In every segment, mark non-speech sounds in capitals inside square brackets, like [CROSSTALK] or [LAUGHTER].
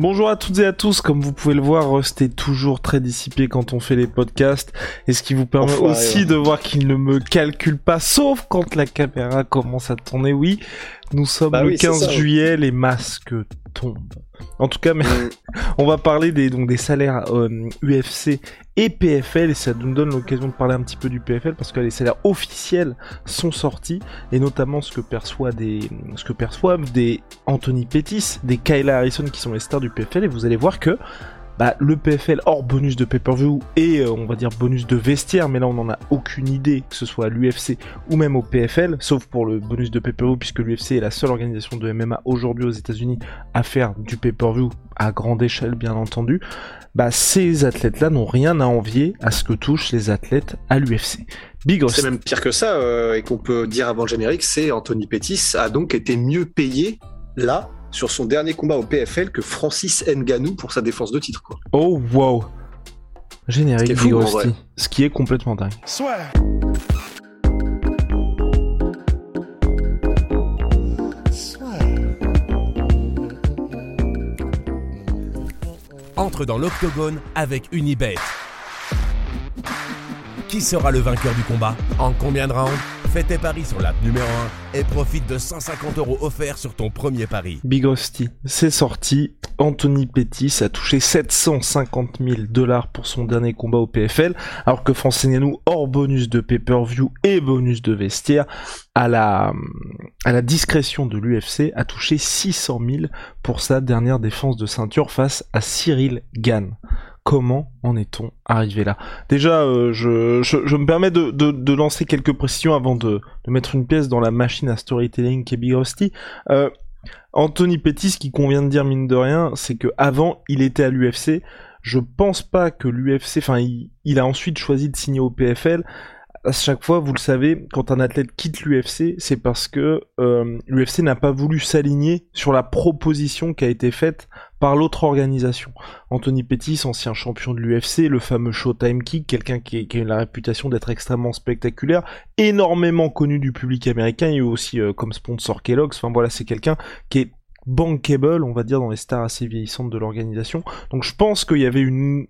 Bonjour à toutes et à tous, comme vous pouvez le voir, Rust est toujours très dissipé quand on fait les podcasts, et ce qui vous permet Enfoiré, aussi ouais. de voir qu'il ne me calcule pas, sauf quand la caméra commence à tourner, oui. Nous sommes Bah le oui, c'est 15 ça, oui. juillet, les masques tombent. En tout cas, mais Mm. [LAUGHS] on va parler des, donc, des salaires euh, UFC et PFL, et ça nous donne l'occasion de parler un petit peu du PFL, parce que les salaires officiels sont sortis, et notamment ce que, perçoit des, ce que perçoivent des Anthony Pettis, des Kyla Harrison, qui sont les stars du PFL, et vous allez voir que bah, le PFL hors bonus de pay-per-view et euh, on va dire bonus de vestiaire, mais là on n'en a aucune idée, que ce soit à l'UFC ou même au PFL, sauf pour le bonus de pay-per-view, puisque l'UFC est la seule organisation de MMA aujourd'hui aux États-Unis à faire du pay-per-view à grande échelle, bien entendu. Bah, ces athlètes-là n'ont rien à envier à ce que touchent les athlètes à l'UFC. Big C'est même pire que ça, euh, et qu'on peut dire avant le générique, c'est Anthony Pettis a donc été mieux payé là sur son dernier combat au PFL que Francis Ngannou pour sa défense de titre. Quoi. Oh wow Générique fou, Rusty. Ce qui est complètement dingue. entre dans l'octogone avec Unibet. Qui sera le vainqueur du combat? En combien de rounds? Fais tes paris sur l'app numéro 1 et profite de 150 euros offerts sur ton premier pari. Big c'est sorti. Anthony Pettis a touché 750 000 dollars pour son dernier combat au PFL, alors que Francis Ngannou, hors bonus de pay-per-view et bonus de vestiaire, à la, à la discrétion de l'UFC, a touché 600 000 pour sa dernière défense de ceinture face à Cyril Gann. Comment en est-on arrivé là? Déjà, euh, je, je, me permets de, de, de lancer quelques précisions avant de, de mettre une pièce dans la machine à storytelling qui est Big Rusty. Euh, Anthony Pettis, ce qui convient de dire mine de rien, c'est que avant il était à l'UFC. Je pense pas que l'UFC, enfin, il a ensuite choisi de signer au PFL. À chaque fois, vous le savez, quand un athlète quitte l'UFC, c'est parce que euh, l'UFC n'a pas voulu s'aligner sur la proposition qui a été faite par l'autre organisation. Anthony Pettis, ancien champion de l'UFC, le fameux Showtime Kick, quelqu'un qui, qui a la réputation d'être extrêmement spectaculaire, énormément connu du public américain, et aussi euh, comme sponsor Kellogg's. Enfin voilà, c'est quelqu'un qui est bankable, on va dire, dans les stars assez vieillissantes de l'organisation. Donc je pense qu'il y avait une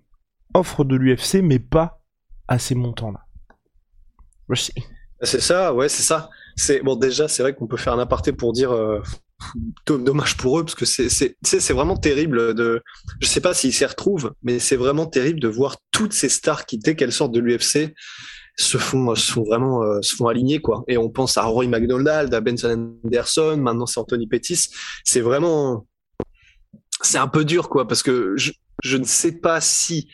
offre de l'UFC, mais pas à ces montants-là. C'est ça, ouais, c'est ça. C'est bon déjà, c'est vrai qu'on peut faire un aparté pour dire euh, do- dommage pour eux parce que c'est vraiment terrible de je sais pas s'ils s'y retrouvent, mais c'est vraiment terrible de voir toutes ces stars qui dès qu'elles sortent de l'UFC se font vraiment euh, se font aligner quoi. Et on pense à Rory McDonald, à Benson Anderson, maintenant c'est Anthony Pettis. C'est vraiment c'est un peu dur quoi parce que je ne sais pas si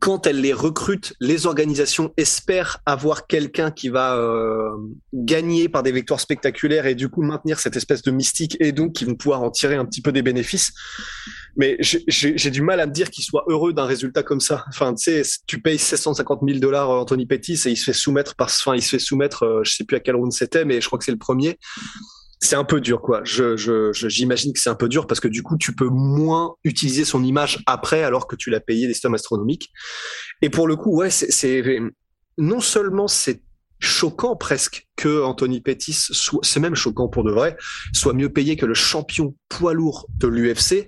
quand elles les recrutent, les organisations espèrent avoir quelqu'un qui va euh, gagner par des victoires spectaculaires et du coup maintenir cette espèce de mystique et donc qui vont pouvoir en tirer un petit peu des bénéfices. Mais j'ai- du mal à me dire qu'ils soient heureux d'un résultat comme ça. Enfin, tu sais, tu payes 750 000 dollars Anthony Pettis et il se fait soumettre par, enfin, il se fait soumettre, euh, je sais plus à quel round c'était, mais je crois que c'est le premier. C'est un peu dur, quoi. Je, je, je- j'imagine que c'est un peu dur parce que du coup, tu peux moins utiliser son image après alors que tu l'as payé des sommes astronomiques. Et pour le coup, ouais, c'est, non seulement c'est choquant presque que Anthony Pettis soit, c'est même choquant pour de vrai, soit mieux payé que le champion poids lourd de l'UFC.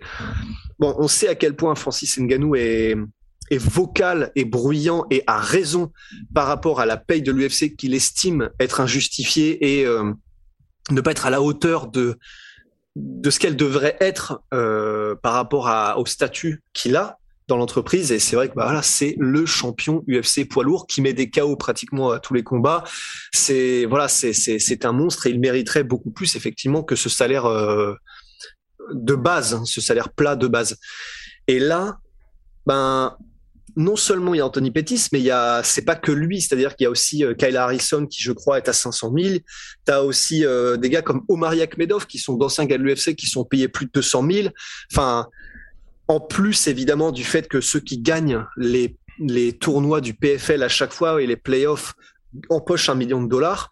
Bon, on sait à quel point Francis Ngannou est, est vocal et bruyant et a raison par rapport à la paye de l'UFC qu'il estime être injustifiée et euh, ne pas être à la hauteur de de ce qu'elle devrait être euh, par rapport à, au statut qu'il a dans l'entreprise. Et c'est vrai que bah voilà c'est le champion UFC poids lourd qui met des KO pratiquement à tous les combats. C'est voilà c'est c'est c'est un monstre et il mériterait beaucoup plus effectivement que ce salaire euh, de base hein, ce salaire plat de base. Et là ben non seulement il y a Anthony Pettis, mais il y a, c'est pas que lui, c'est-à-dire qu'il y a aussi euh, Kyle Harrison qui, je crois, est à 500 000. T'as aussi euh, des gars comme Omar Yakhmedov qui sont d'anciens gars de l'UFC qui sont payés plus de 200 000. Enfin, en plus évidemment du fait que ceux qui gagnent les les tournois du PFL à chaque fois et les playoffs empochent un million de dollars.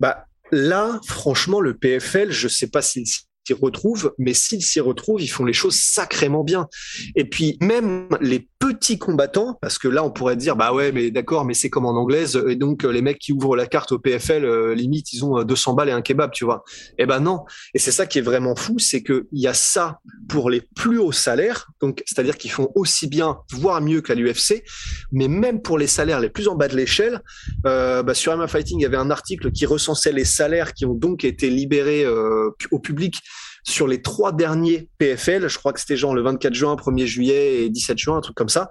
Bah là, franchement, le PFL, je sais pas s'il s'y retrouve, mais s'ils s'y retrouvent, ils font les choses sacrément bien. Et puis même les petits combattants, parce que là on pourrait dire bah ouais mais d'accord mais c'est comme en anglaise et donc euh, les mecs qui ouvrent la carte au PFL euh, limite ils ont 200 euh, balles et un kebab tu vois. Eh ben non et c'est ça qui est vraiment fou c'est que il y a ça pour les plus hauts salaires donc c'est-à-dire qu'ils font aussi bien voire mieux qu'à l'UFC mais même pour les salaires les plus en bas de l'échelle bah, sur MMA Fighting il y avait un article qui recensait les salaires qui ont donc été libérés au public sur les trois derniers PFL, je crois que c'était genre le 24 juin, 1er juillet et 17 juin, un truc comme ça,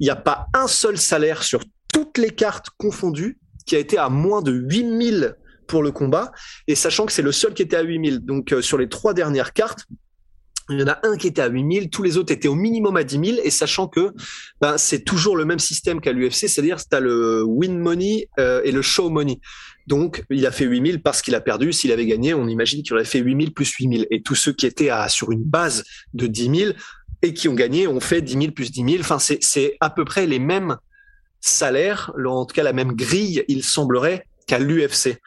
il n'y a pas un seul salaire sur toutes les cartes confondues qui a été à moins de 8000 pour le combat, et sachant que c'est le seul qui était à 8000. Donc euh, sur les trois dernières cartes, il y en a un qui était à 8000, tous les autres étaient au minimum à 10 000, et sachant que ben, c'est toujours le même système qu'à l'UFC, c'est-à-dire que tu as le win money euh, et le show money. Donc, il a fait 8000 parce qu'il a perdu. S'il avait gagné, on imagine qu'il aurait fait 8000 plus 8000. Et tous ceux qui étaient à, sur une base de 10 000 et qui ont gagné ont fait 10 000 plus 10 000. Enfin, c'est à peu près les mêmes salaires, en tout cas la même grille, il semblerait, qu'à l'UFC.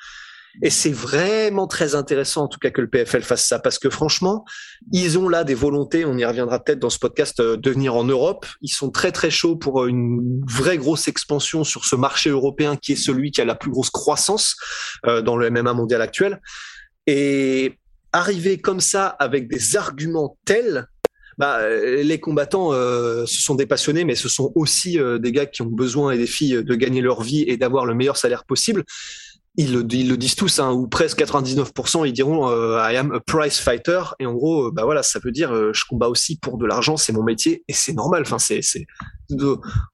Et c'est vraiment très intéressant, en tout cas, que le PFL fasse ça, parce que franchement, ils ont là des volontés, on y reviendra peut-être dans ce podcast, euh, de venir en Europe. Ils sont très très chauds pour euh, une vraie grosse expansion sur ce marché européen qui est celui qui a la plus grosse croissance euh, dans le MMA mondial actuel. Et arriver comme ça avec des arguments tels, bah, les combattants euh, ce sont des passionnés, mais ce sont aussi des gars qui ont besoin et des filles de gagner leur vie et d'avoir le meilleur salaire possible ils le, ils le, disent tous, hein, ou presque 99%, ils diront euh, I am a price fighter. Et en gros, euh, bah voilà, ça veut dire euh, je combats aussi pour de l'argent, c'est mon métier et c'est normal. Enfin, c'est, c'est,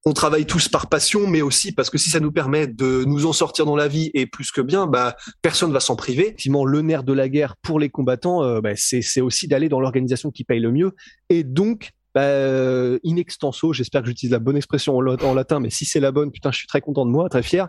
on travaille tous par passion, mais aussi parce que si ça nous permet de nous en sortir dans la vie et plus que bien, bah personne va s'en priver. Effectivement, le nerf de la guerre pour les combattants, bah, c'est, c'est aussi d'aller dans l'organisation qui paye le mieux et donc bah, euh, in extenso, j'espère que j'utilise la bonne expression en, latin, mais si c'est la bonne, putain, je suis très content de moi, très fier.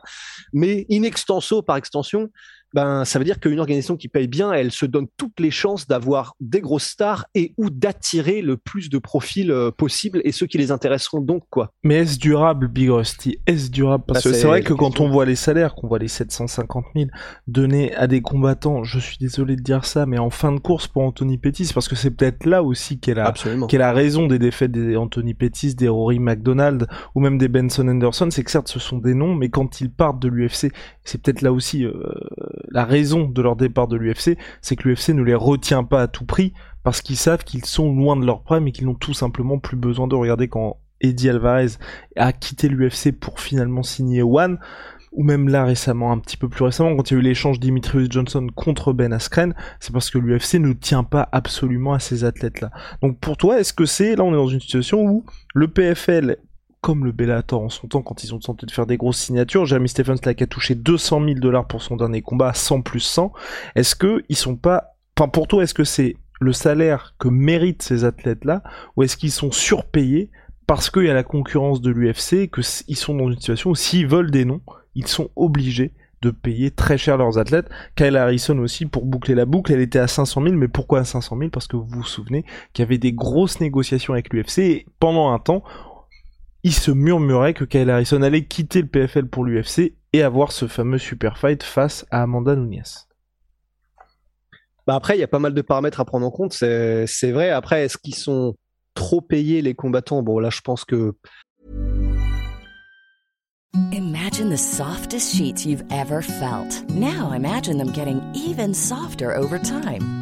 Mais in extenso, par extension, ben ça veut dire qu'une organisation qui paye bien, elle se donne toutes les chances d'avoir des grosses stars et ou d'attirer le plus de profils euh, possible et ceux qui les intéresseront donc quoi. Mais est-ce durable, Big Rusty? Est-ce durable? Parce bah, que c'est vrai que quand on voit les salaires, qu'on voit les 750 000 donnés à des combattants, je suis désolé de dire ça, mais en fin de course pour Anthony Pettis, parce que c'est peut-être là aussi qu'est la, qu'est la raison des défaites des Anthony Pettis, des Rory McDonald ou même des Benson Anderson, c'est que certes ce sont des noms, mais quand ils partent de l'UFC, c'est peut-être là aussi euh, la raison de leur départ de l'UFC, c'est que l'UFC ne les retient pas à tout prix parce qu'ils savent qu'ils sont loin de leur prime et qu'ils n'ont tout simplement plus besoin de regarder quand Eddie Alvarez a quitté l'UFC pour finalement signer One ou même là récemment, un petit peu plus récemment, quand il y a eu l'échange Dimitrius Johnson contre Ben Askren, c'est parce que l'UFC ne tient pas absolument à ces athlètes-là. Donc pour toi, est-ce que c'est, là on est dans une situation où le PFL comme le Bellator en son temps quand ils ont tenté de faire des grosses signatures. Jeremy Stephens là a touché 200 000 dollars pour son dernier combat, 100 plus 100. Est-ce que ils sont pas, enfin pour toi, est-ce que c'est le salaire que méritent ces athlètes-là ou est-ce qu'ils sont surpayés parce qu'il y a la concurrence de l'UFC qu'ils sont dans une situation où s'ils veulent des noms, ils sont obligés de payer très cher leurs athlètes. Kyle Harrison aussi, pour boucler la boucle, elle était à 500 000, mais pourquoi à 500 000 Parce que vous vous souvenez qu'il y avait des grosses négociations avec l'UFC et pendant un temps, il se murmurait que Kyle Harrison allait quitter le PFL pour l'UFC et avoir ce fameux super fight face à Amanda Nunes. Bah après, il y a pas mal de paramètres à prendre en compte, c'est vrai. Après, est-ce qu'ils sont trop payés les combattants? Bon, là, je pense que. Imagine the softest sheets you've ever felt. Now imagine them getting even softer over time.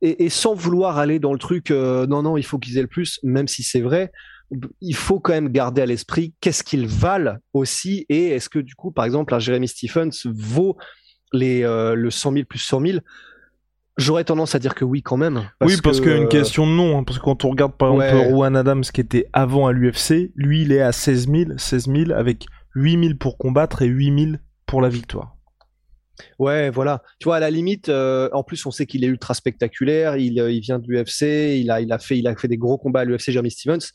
Et, et, sans vouloir aller dans le truc, euh, non, non, il faut qu'ils aient le plus, même si c'est vrai. il faut quand même garder à l'esprit qu'est-ce qu'ils valent aussi et est-ce que du coup, par exemple, un Jeremy Stephens vaut les, euh, le 100 000 plus 100 000 J'aurais tendance à dire que oui quand même. oui, parce qu'il y a une question de nom. Hein, parce que quand on regarde par exemple Rowan Adams qui était avant à l'UFC, lui il est à 16 000, 16 000 avec 8 000 pour combattre et 8 000 pour la victoire. Ouais, voilà. Tu vois, à la limite, euh, en plus, on sait qu'il est ultra spectaculaire. Il, il vient de l'UFC. Il a, il a fait, il a fait des gros combats à l'UFC, Jeremy Stevens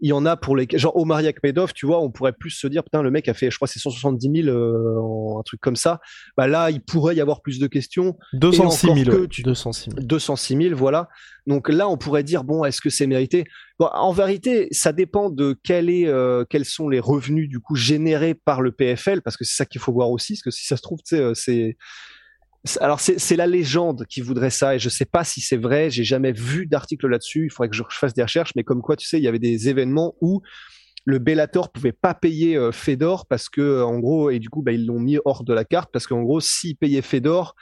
il y en a pour les genre Omar Yakhmedov, tu vois, on pourrait plus se dire putain le mec a fait je crois c'est 170 000 euh, un truc comme ça. Bah là, il pourrait y avoir plus de questions. 206 000, que 206 000. 206 000, voilà. Donc là, on pourrait dire bon, est-ce que c'est mérité? Bon, En vérité, ça dépend de quel est, euh, quels sont les revenus du coup générés par le PFL, parce que c'est ça qu'il faut voir aussi, parce que si ça se trouve, euh, c'est alors c'est la légende qui voudrait ça et je sais pas si c'est vrai. J'ai jamais vu d'article là-dessus. Il faudrait que je fasse des recherches, mais comme quoi tu sais, il y avait des événements où le Bellator pouvait pas payer euh, Fedor parce que en gros et du coup bah, ils l'ont mis hors de la carte parce qu'en gros s'ils payaient Fedor,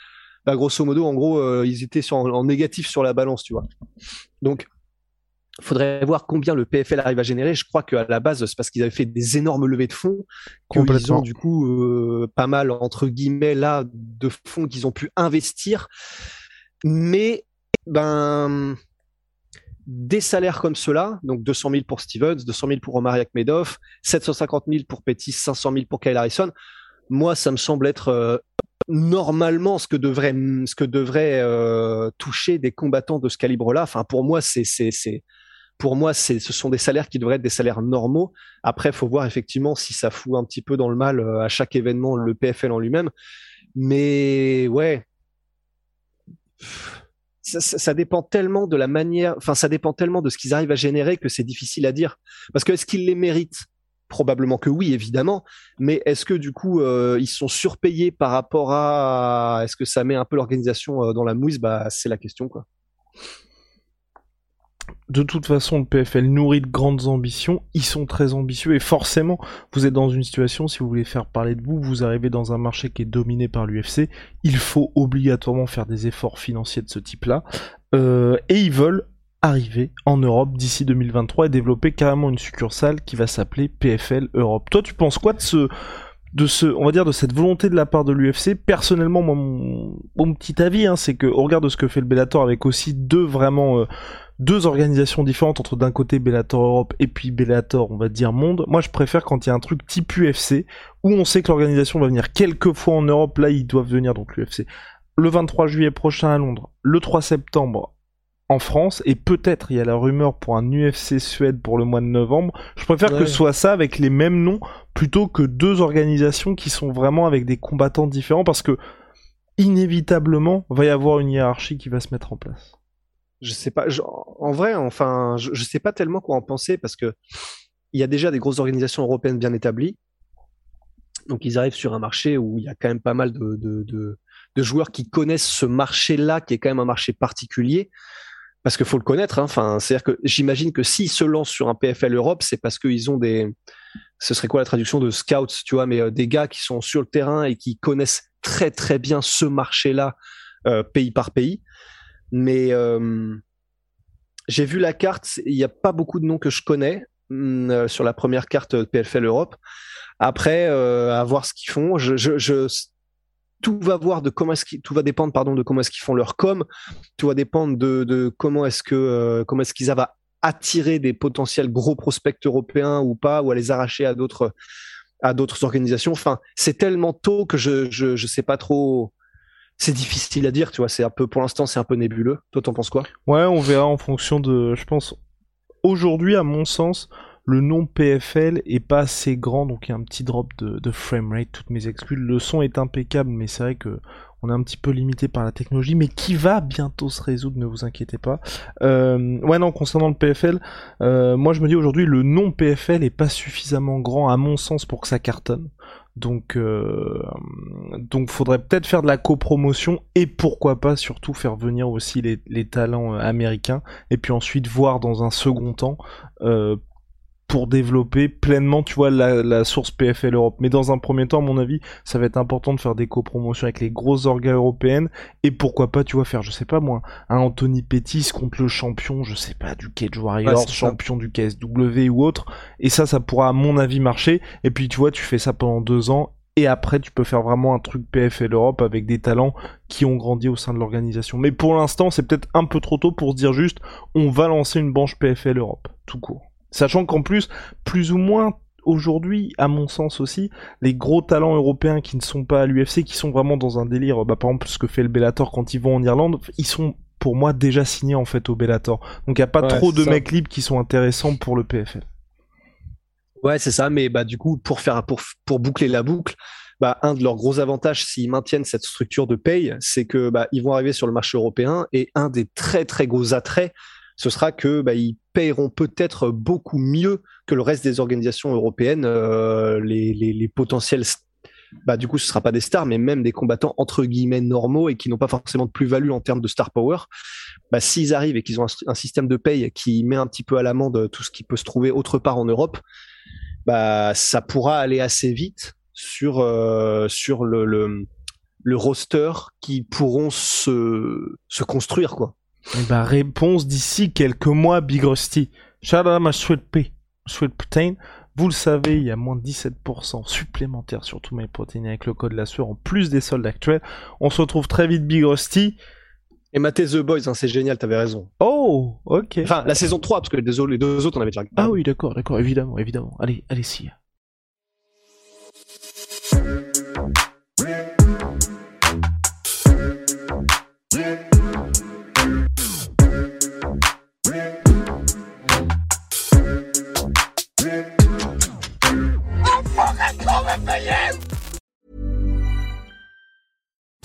bah, grosso modo en gros euh, ils étaient sur, en négatif sur la balance, tu vois. Donc faudrait voir combien le PFL arrive à générer. Je crois qu'à la base, c'est parce qu'ils avaient fait des énormes levées de fonds qu'ils ont du coup euh, pas mal entre guillemets là de fonds qu'ils ont pu investir. Mais ben des salaires comme cela, donc 200 000 pour Stevens, 200 000 pour Omar Yakhmedov, 750 000 pour Pettis, 500 000 pour Kyle Harrison. Moi, ça me semble être euh, normalement ce que devrait ce que devrait euh, toucher des combattants de ce calibre-là. Enfin, pour moi, c'est c'est c'est pour moi, ce sont des salaires qui devraient être des salaires normaux. Après, faut voir effectivement si ça fout un petit peu dans le mal euh, à chaque événement le PFL en lui-même. Mais ouais, ça, dépend tellement de la manière, enfin, ça dépend tellement de ce qu'ils arrivent à générer que c'est difficile à dire. Parce que est-ce qu'ils les méritent? Probablement que oui, évidemment. Mais est-ce que du coup, euh, ils sont surpayés par rapport à Est-ce que ça met un peu l'organisation euh, dans la mouise? Bah, c'est la question, quoi de toute façon, le PFL nourrit de grandes ambitions. Ils sont très ambitieux et forcément, vous êtes dans une situation, si vous voulez faire parler de vous, vous arrivez dans un marché qui est dominé par l'UFC. Il faut obligatoirement faire des efforts financiers de ce type-là. Euh, et ils veulent arriver en Europe d'ici 2023 et développer carrément une succursale qui va s'appeler PFL Europe. Toi, tu penses quoi de ce de ce, on va dire, de cette volonté de la part de l'UFC. Personnellement, mon, petit avis, hein, c'est que au regard de ce que fait le Bellator avec aussi deux vraiment euh, deux organisations différentes entre d'un côté Bellator Europe et puis Bellator, on va dire monde. Moi, je préfère quand il y a un truc type UFC où on sait que l'organisation va venir quelques fois en Europe. Là, ils doivent venir donc l'UFC le 23 juillet prochain à Londres, le 3 septembre en France et peut-être il y a la rumeur pour un UFC Suède pour le mois de novembre. Je préfère que ce soit ça avec les mêmes noms plutôt que deux organisations qui sont vraiment avec des combattants différents parce que inévitablement va y avoir une hiérarchie qui va se mettre en place je sais pas. en vrai, enfin, je, sais pas tellement quoi en penser parce que il y a déjà des grosses organisations européennes bien établies. Donc ils arrivent sur un marché où il y a quand même pas mal de joueurs qui connaissent ce marché-là, qui est quand même un marché particulier. Parce qu'il faut le connaître. Hein. Enfin, c'est-à-dire que j'imagine que s'ils se lancent sur un PFL Europe, c'est parce qu'ils ont des. Ce serait quoi la traduction de scouts, tu vois, mais euh, des gars qui sont sur le terrain et qui connaissent très très bien ce marché-là, euh, pays par pays. Mais euh, j'ai vu la carte, il n'y a pas beaucoup de noms que je connais mm, euh, sur la première carte PFL Europe. Après, euh, à voir ce qu'ils font. Je, je, je, tout va voir de comment est-ce tout va dépendre pardon de comment est-ce qu'ils font leur com. Tout va dépendre de, de comment est-ce que euh, comment est-ce qu'ils avaient attirer des potentiels gros prospects européens ou pas, ou à les arracher à d'autres à d'autres organisations. Enfin, c'est tellement tôt que je, je je sais pas trop c'est difficile à dire, tu vois. C'est un peu, pour l'instant, c'est un peu nébuleux. Toi, t'en penses quoi? Ouais, on verra en fonction de. Je pense. Aujourd'hui, à mon sens, le nom PFL est pas assez grand, donc il y a un petit drop de, de framerate. Toutes mes excuses. Le son est impeccable, mais c'est vrai que on est un petit peu limité par la technologie, mais qui va bientôt se résoudre, ne vous inquiétez pas. Euh, ouais, non, concernant le PFL, euh, moi je me dis aujourd'hui, le nom PFL est pas suffisamment grand, à mon sens, pour que ça cartonne. Donc, euh, donc faudrait peut-être faire de la copromotion et pourquoi pas surtout faire venir aussi les, talents euh, américains et puis ensuite voir dans un second temps euh, pour développer pleinement, tu vois, la, source PFL Europe. Mais dans un premier temps, à mon avis, ça va être important de faire des copromotions avec les grosses organes européennes et pourquoi pas, tu vois, faire, je sais pas moi, un Anthony Pettis contre le champion, je sais pas, du Cage Warriors, champion du KSW ou autre. Et ça, ça pourra, à mon avis, marcher. Et puis, tu vois, tu fais ça pendant deux ans et après tu peux faire vraiment un truc PFL Europe avec des talents qui ont grandi au sein de l'organisation. Mais pour l'instant, c'est peut-être un peu trop tôt pour se dire juste on va lancer une branche PFL Europe, tout court. Sachant qu'en plus, plus ou moins aujourd'hui, à mon sens aussi, les gros talents européens qui ne sont pas à l'UFC, qui sont vraiment dans un délire, bah, par exemple ce que fait le Bellator quand ils vont en Irlande, ils sont pour moi déjà signés en fait au Bellator. Donc il n'y a pas trop de mecs libres qui sont intéressants pour le PFL. Ouais, c'est ça, mais bah du coup, pour faire pour, pour boucler la boucle, bah, un de leurs gros avantages s'ils maintiennent cette structure de paye, c'est que bah, ils vont arriver sur le marché européen et un des très très gros attraits, ce sera que bah, ils payeront peut-être beaucoup mieux que le reste des organisations européennes euh, les, les, les, potentiels bah du coup ce sera pas des stars mais même des combattants entre guillemets normaux et qui n'ont pas forcément de plus-value en termes de star power. Bah s'ils arrivent et qu'ils ont un, système de paye qui met un petit peu à l'amende tout ce qui peut se trouver autre part en Europe bah ça pourra aller assez vite sur euh, sur le, le, le roster qui pourront se se construire quoi eh bah, réponse d'ici quelques mois, Big Rusty. Sweet pea, sweet protein. Vous le savez, il y a moins de 17% supplémentaire sur tous mes protéines avec le code la sueur en plus des soldes actuels. On se retrouve très vite, Big Rusty. Et maté The Boys, hein, c'est génial, t'avais raison. Oh, ok. Enfin, la saison 3, parce que les deux, les deux autres, on avait déjà Ah oui, d'accord, d'accord, évidemment, évidemment. Allez, allez, si.